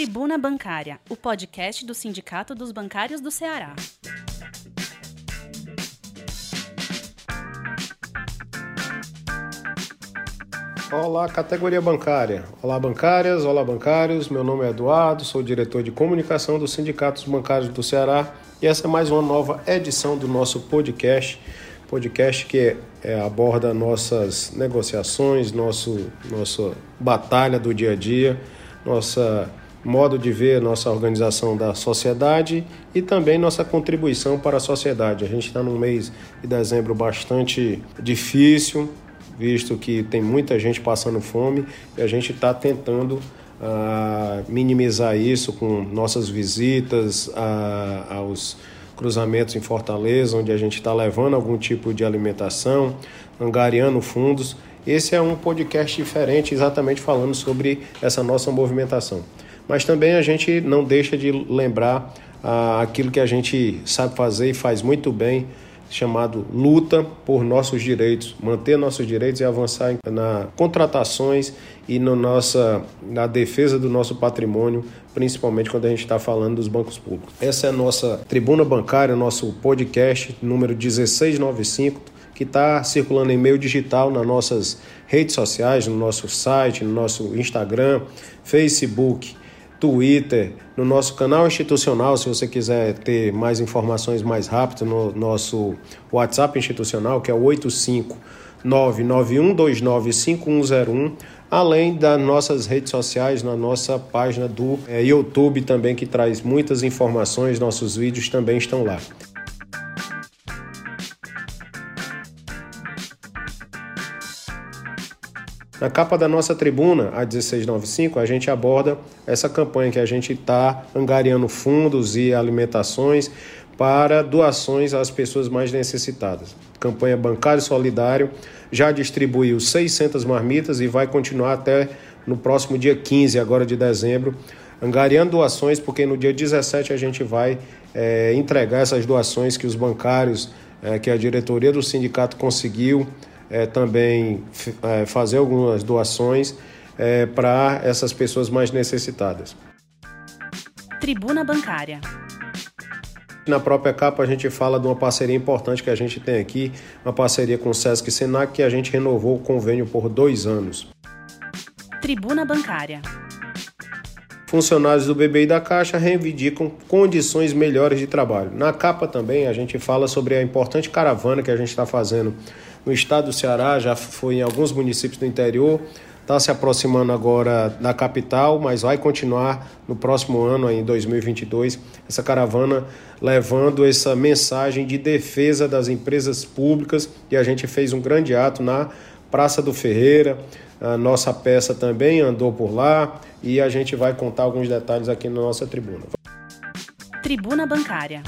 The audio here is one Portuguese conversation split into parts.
Tribuna Bancária, o podcast do Sindicato dos Bancários do Ceará. Olá, categoria bancária. Olá, bancárias, olá, bancários. Meu nome é Eduardo, sou diretor de comunicação do Sindicato dos Bancários do Ceará e essa é mais uma nova edição do nosso podcast. Podcast que é, aborda nossas negociações, nosso, nossa batalha do dia a dia, nossa modo de ver nossa organização da sociedade e também nossa contribuição para a sociedade. A gente está num mês de dezembro bastante difícil, visto que tem muita gente passando fome e a gente está tentando uh, minimizar isso com nossas visitas uh, aos cruzamentos em Fortaleza, onde a gente está levando algum tipo de alimentação, angariando fundos. Esse é um podcast diferente, exatamente falando sobre essa nossa movimentação. Mas também a gente não deixa de lembrar uh, aquilo que a gente sabe fazer e faz muito bem, chamado luta por nossos direitos, manter nossos direitos e avançar na contratações e no nossa, na defesa do nosso patrimônio, principalmente quando a gente está falando dos bancos públicos. Essa é a nossa tribuna bancária, nosso podcast número 1695, que está circulando em meio digital nas nossas redes sociais, no nosso site, no nosso Instagram, Facebook, Twitter, no nosso canal institucional, se você quiser ter mais informações mais rápido, no nosso WhatsApp institucional, que é o 85991295101, além das nossas redes sociais, na nossa página do é, YouTube também, que traz muitas informações, nossos vídeos também estão lá. Na capa da nossa tribuna, a 1695, a gente aborda essa campanha que a gente está angariando fundos e alimentações para doações às pessoas mais necessitadas. Campanha Bancário Solidário já distribuiu 600 marmitas e vai continuar até no próximo dia 15, agora de dezembro, angariando doações, porque no dia 17 a gente vai é, entregar essas doações que os bancários, é, que a diretoria do sindicato conseguiu é, também é, fazer algumas doações é, para essas pessoas mais necessitadas. Tribuna Bancária. Na própria capa a gente fala de uma parceria importante que a gente tem aqui, uma parceria com o Sesc e Senac, que a gente renovou o convênio por dois anos. Tribuna Bancária. Funcionários do BBI da Caixa reivindicam condições melhores de trabalho. Na capa também a gente fala sobre a importante caravana que a gente está fazendo no estado do Ceará, já foi em alguns municípios do interior, está se aproximando agora da capital, mas vai continuar no próximo ano, em 2022, essa caravana levando essa mensagem de defesa das empresas públicas e a gente fez um grande ato na Praça do Ferreira, a nossa peça também andou por lá e a gente vai contar alguns detalhes aqui na nossa tribuna. Tribuna Bancária.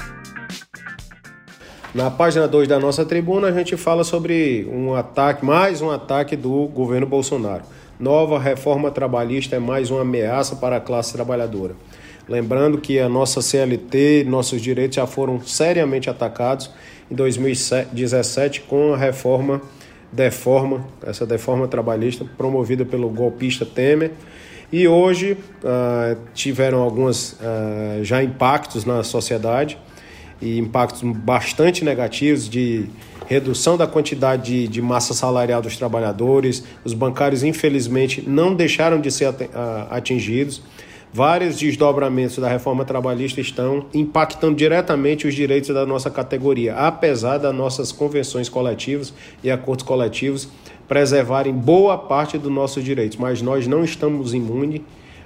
Na página 2 da nossa tribuna, a gente fala sobre um ataque, mais um ataque do governo Bolsonaro. Nova reforma trabalhista é mais uma ameaça para a classe trabalhadora. Lembrando que a nossa CLT, nossos direitos já foram seriamente atacados em 2017 com a reforma deforma, essa deforma trabalhista promovida pelo golpista Temer. E hoje uh, tiveram alguns uh, já impactos na sociedade e impactos bastante negativos de redução da quantidade de, de, massa salarial dos trabalhadores. Os bancários, infelizmente, não deixaram de ser atingidos. Vários desdobramentos da reforma trabalhista estão impactando diretamente os direitos da nossa categoria, apesar das nossas convenções coletivas e acordos coletivos preservarem boa parte dos nossos direitos, mas nós não estamos imunes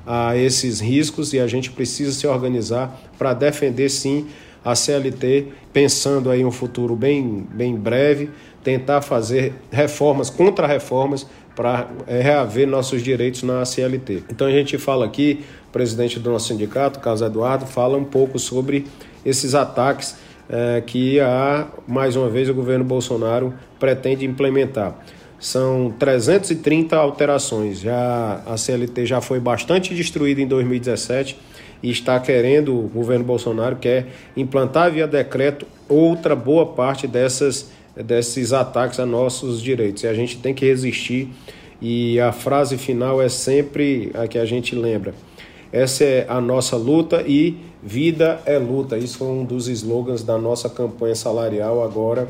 a esses riscos e a gente precisa se organizar para defender sim a CLT, pensando aí um futuro bem, bem breve, tentar fazer reformas, contra-reformas, para é, reaver nossos direitos na CLT. Então a gente fala aqui, o presidente do nosso sindicato, Carlos Eduardo, fala um pouco sobre esses ataques é, que a, mais uma vez o governo Bolsonaro pretende implementar. São 330 alterações. Já a CLT já foi bastante destruída em 2017 e está querendo, o governo Bolsonaro quer implantar via decreto outra boa parte dessas, desses ataques a nossos direitos. E a gente tem que resistir. E a frase final é sempre a que a gente lembra. Essa é a nossa luta e vida é luta. Isso foi um dos slogans da nossa campanha salarial agora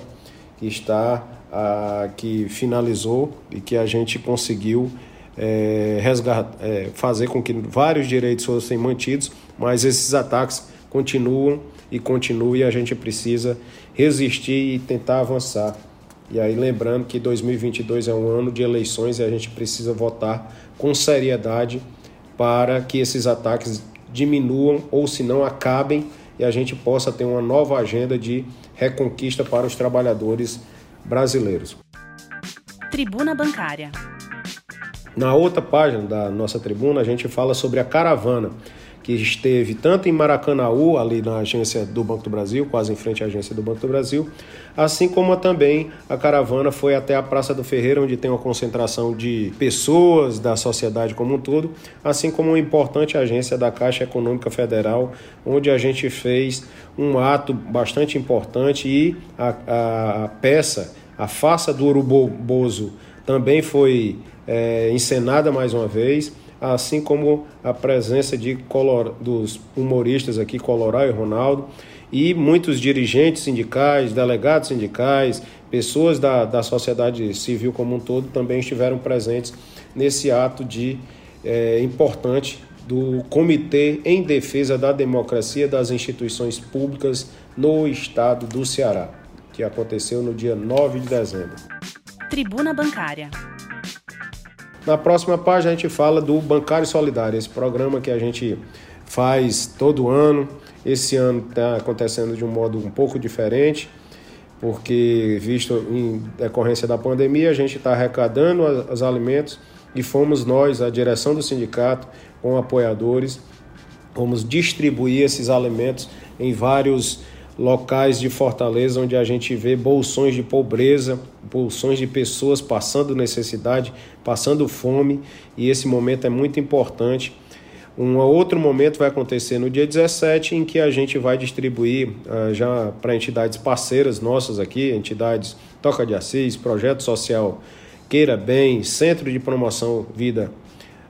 que está que finalizou e que a gente conseguiu é, resgatar, é, fazer com que vários direitos fossem mantidos, mas esses ataques continuam e continuam e a gente precisa resistir e tentar avançar. E aí lembrando que 2022 é um ano de eleições e a gente precisa votar com seriedade para que esses ataques diminuam ou se não acabem e a gente possa ter uma nova agenda de reconquista para os trabalhadores brasileiros. Tribuna Bancária. Na outra página da nossa tribuna, a gente fala sobre a caravana que esteve tanto em Maracanaú, ali na agência do Banco do Brasil, quase em frente à agência do Banco do Brasil, assim como também a caravana foi até a Praça do Ferreira, onde tem uma concentração de pessoas da sociedade como um todo, assim como uma importante agência da Caixa Econômica Federal, onde a gente fez um ato bastante importante e a, a, peça, a Faça do Urubozo, também foi é, encenada mais uma vez assim como a presença de Color... dos humoristas aqui, Colorado e Ronaldo, e muitos dirigentes sindicais, delegados sindicais, pessoas da, da sociedade civil como um todo também estiveram presentes nesse ato de é, importante do Comitê em Defesa da Democracia das Instituições Públicas no Estado do Ceará, que aconteceu no dia 9 de dezembro. Tribuna Bancária. Na próxima página a gente fala do Bancário Solidário, esse programa que a gente faz todo ano. Esse ano está acontecendo de um modo um pouco diferente, porque, visto em decorrência da pandemia, a gente está arrecadando os alimentos e fomos nós, a direção do sindicato, com apoiadores, vamos distribuir esses alimentos em vários locais de Fortaleza onde a gente vê bolsões de pobreza, bolsões de pessoas passando necessidade, passando fome, e esse momento é muito importante. Um outro momento vai acontecer no dia 17, em que a gente vai distribuir uh, já para entidades parceiras nossas aqui, entidades Toca de Assis, Projeto Social Queira Bem, Centro de Promoção Vida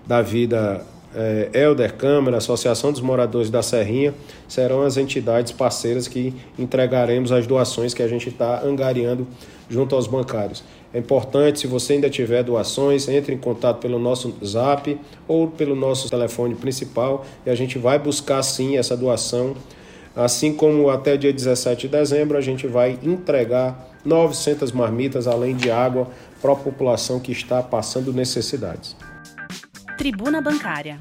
da Vida é, Elder Câmara, Associação dos Moradores da Serrinha, serão as entidades parceiras que entregaremos as doações que a gente está angariando junto aos bancários. É importante, se você ainda tiver doações, entre em contato pelo nosso zap ou pelo nosso telefone principal e a gente vai buscar sim essa doação. Assim como até dia 17 de dezembro a gente vai entregar 900 marmitas além de água para a população que está passando necessidades. Tribuna Bancária.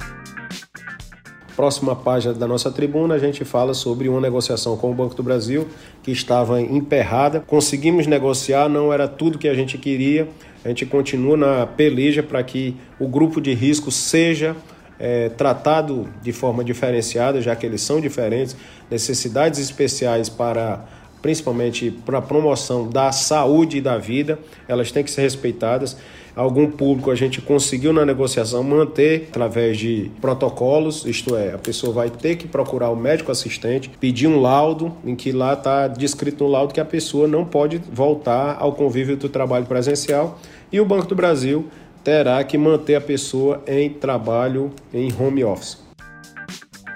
Próxima página da nossa tribuna, a gente fala sobre uma negociação com o Banco do Brasil que estava emperrada. Conseguimos negociar, não era tudo que a gente queria. A gente continua na peleja para que o grupo de risco seja é, tratado de forma diferenciada, já que eles são diferentes, necessidades especiais para principalmente para a promoção da saúde e da vida, elas têm que ser respeitadas. Algum público a gente conseguiu na negociação manter através de protocolos, isto é, a pessoa vai ter que procurar o médico assistente, pedir um laudo, em que lá está descrito no laudo que a pessoa não pode voltar ao convívio do trabalho presencial e o Banco do Brasil terá que manter a pessoa em trabalho em home office.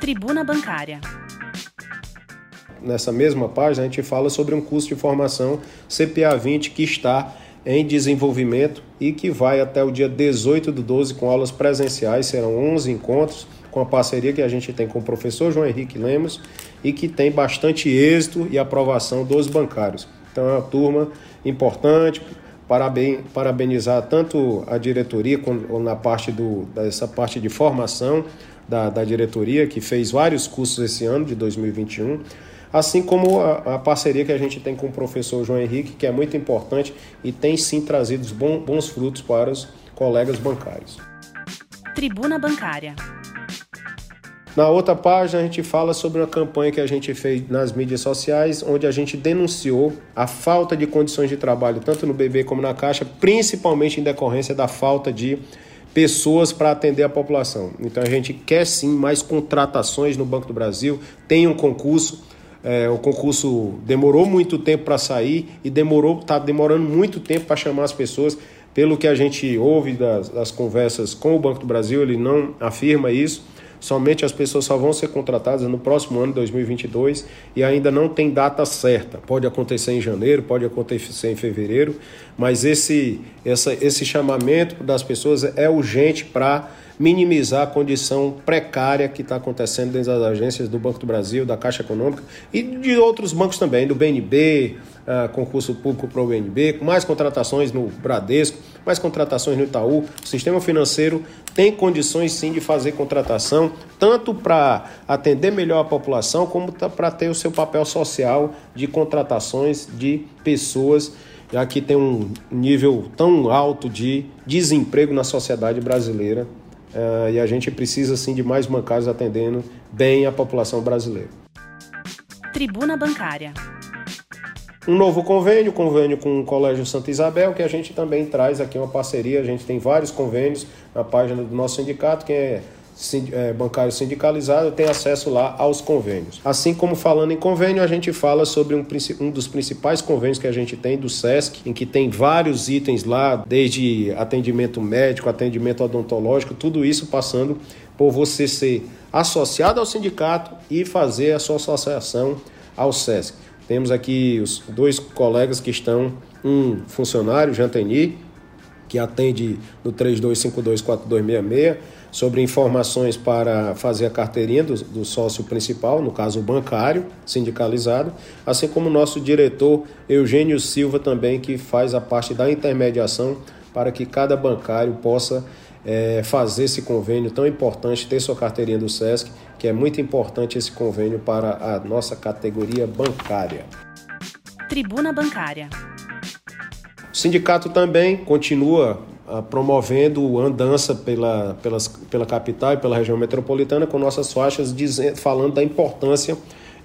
Tribuna Bancária nessa mesma página, a gente fala sobre um curso de formação CPA 20 que está em desenvolvimento e que vai até o dia 18 do 12 com aulas presenciais, serão 11 encontros com a parceria que a gente tem com o professor João Henrique Lemos e que tem bastante êxito e aprovação dos bancários. Então é uma turma importante, parabenizar tanto a diretoria na parte do, dessa parte de formação da, da diretoria, que fez vários cursos esse ano de 2021, assim como a, a, parceria que a gente tem com o professor João Henrique, que é muito importante e tem sim trazido bons, bons frutos para os colegas bancários. Tribuna Bancária. Na outra página, a gente fala sobre uma campanha que a gente fez nas mídias sociais, onde a gente denunciou a falta de condições de trabalho, tanto no BB como na Caixa, principalmente em decorrência da falta de pessoas para atender a população. Então a gente quer sim mais contratações no Banco do Brasil, tem um concurso é, o concurso demorou muito tempo para sair e demorou, está demorando muito tempo para chamar as pessoas. Pelo que a gente ouve das, das, conversas com o Banco do Brasil, ele não afirma isso. Somente as pessoas só vão ser contratadas no próximo ano, 2022, e ainda não tem data certa. Pode acontecer em janeiro, pode acontecer em fevereiro, mas esse, essa, esse chamamento das pessoas é urgente para minimizar a condição precária que está acontecendo dentro das agências do Banco do Brasil, da Caixa Econômica e de outros bancos também, do BNB, uh, concurso público para o BNB, mais contratações no Bradesco, mais contratações no Itaú. O sistema financeiro tem condições sim de fazer contratação, tanto para atender melhor a população, como para ter o seu papel social de contratações de pessoas já que tem um nível tão alto de desemprego na sociedade brasileira Uh, e a gente precisa sim de mais bancários atendendo bem a população brasileira. Tribuna Bancária. Um novo convênio, convênio com o Colégio Santa Isabel, que a gente também traz aqui uma parceria. A gente tem vários convênios na página do nosso sindicato. Quem é é, bancário sindicalizado tem acesso lá aos convênios. Assim como falando em convênio, a gente fala sobre um, um dos principais convênios que a gente tem do SESC, em que tem vários itens lá, desde atendimento médico, atendimento odontológico, tudo isso passando por você ser associado ao sindicato e fazer a sua associação ao SESC. Temos aqui os dois colegas que estão, um funcionário, Janteni, que atende no 32524266, sobre informações para fazer a carteirinha do, do, sócio principal, no caso bancário, sindicalizado, assim como o nosso diretor Eugênio Silva também, que faz a parte da intermediação para que cada bancário possa é, fazer esse convênio tão importante, ter sua carteirinha do SESC, que é muito importante esse convênio para a nossa categoria bancária. Tribuna Bancária. O sindicato também continua promovendo andança pela, pelas, pela capital e pela região metropolitana com nossas faixas dizendo, falando da importância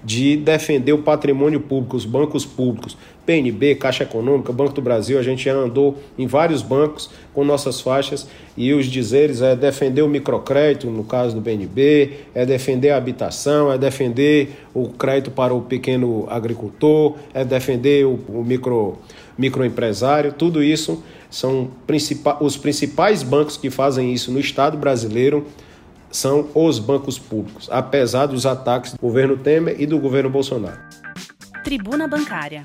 de defender o patrimônio público, os bancos públicos, PNB, Caixa Econômica, Banco do Brasil, a gente já andou em vários bancos com nossas faixas e os dizeres é defender o microcrédito, no caso do BNB, é defender a habitação, é defender o crédito para o pequeno agricultor, é defender o, o micro, microempresário, tudo isso são os principais bancos que fazem isso no Estado brasileiro são os bancos públicos, apesar dos ataques do governo Temer e do governo Bolsonaro. Tribuna Bancária.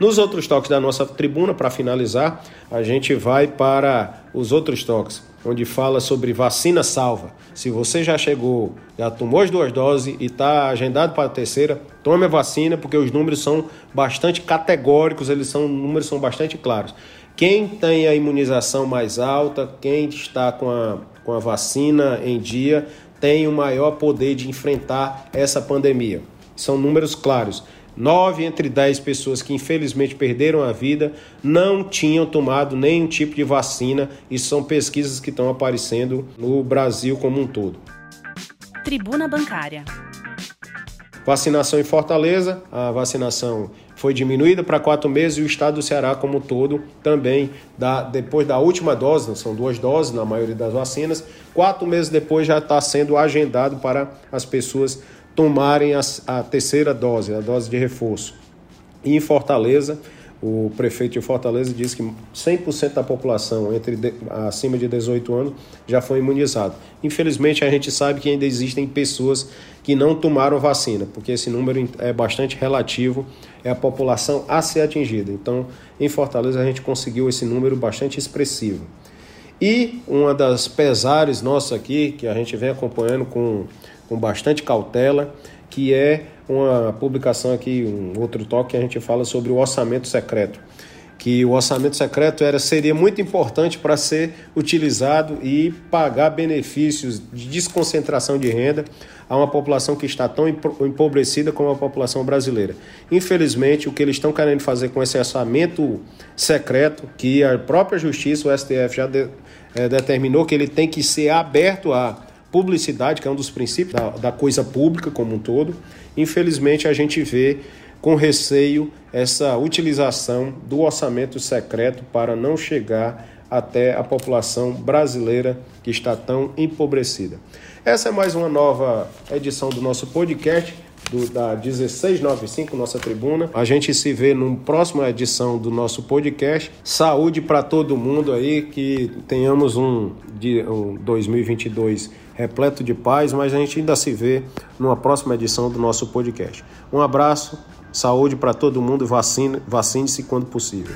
Nos outros toques da nossa tribuna, para finalizar, a gente vai para os outros toques, onde fala sobre vacina salva. Se você já chegou, já tomou as duas doses e está agendado para a terceira, tome a vacina, porque os números são bastante categóricos, eles são números são bastante claros. Quem tem a imunização mais alta, quem está com a, com a vacina em dia, tem o maior poder de enfrentar essa pandemia. São números claros. Nove entre dez pessoas que infelizmente perderam a vida não tinham tomado nenhum tipo de vacina. e são pesquisas que estão aparecendo no Brasil como um todo. Tribuna Bancária. Vacinação em Fortaleza, a vacinação foi diminuída para quatro meses e o estado do Ceará como um todo também, da, depois da última dose, são duas doses na maioria das vacinas, quatro meses depois já está sendo agendado para as pessoas tomarem a, a terceira dose, a dose de reforço. E em Fortaleza, o prefeito de Fortaleza disse que 100% da população entre de, acima de 18 anos já foi imunizado. Infelizmente, a gente sabe que ainda existem pessoas que não tomaram vacina, porque esse número é bastante relativo, é a população a ser atingida. Então, em Fortaleza, a gente conseguiu esse número bastante expressivo. E uma das pesares nossas aqui, que a gente vem acompanhando com, com bastante cautela, que é uma publicação aqui, um outro toque, que a gente fala sobre o orçamento secreto. Que o orçamento secreto era, seria muito importante para ser utilizado e pagar benefícios de desconcentração de renda a uma população que está tão empobrecida como a população brasileira. Infelizmente, o que eles estão querendo fazer com esse orçamento secreto, que a própria Justiça, o STF, já de, é, determinou que ele tem que ser aberto a publicidade, que é um dos princípios da, da coisa pública como um todo, infelizmente a gente vê com receio essa utilização do orçamento secreto para não chegar até a população brasileira que está tão empobrecida. Essa é mais uma nova edição do nosso podcast. do, da 1695, nossa tribuna. A gente se vê numa próxima edição do nosso podcast. Saúde para todo mundo aí, que tenhamos um, um 2022 repleto de paz, mas a gente ainda se vê numa próxima edição do nosso podcast. Um abraço, saúde para todo mundo, vacine-se quando possível.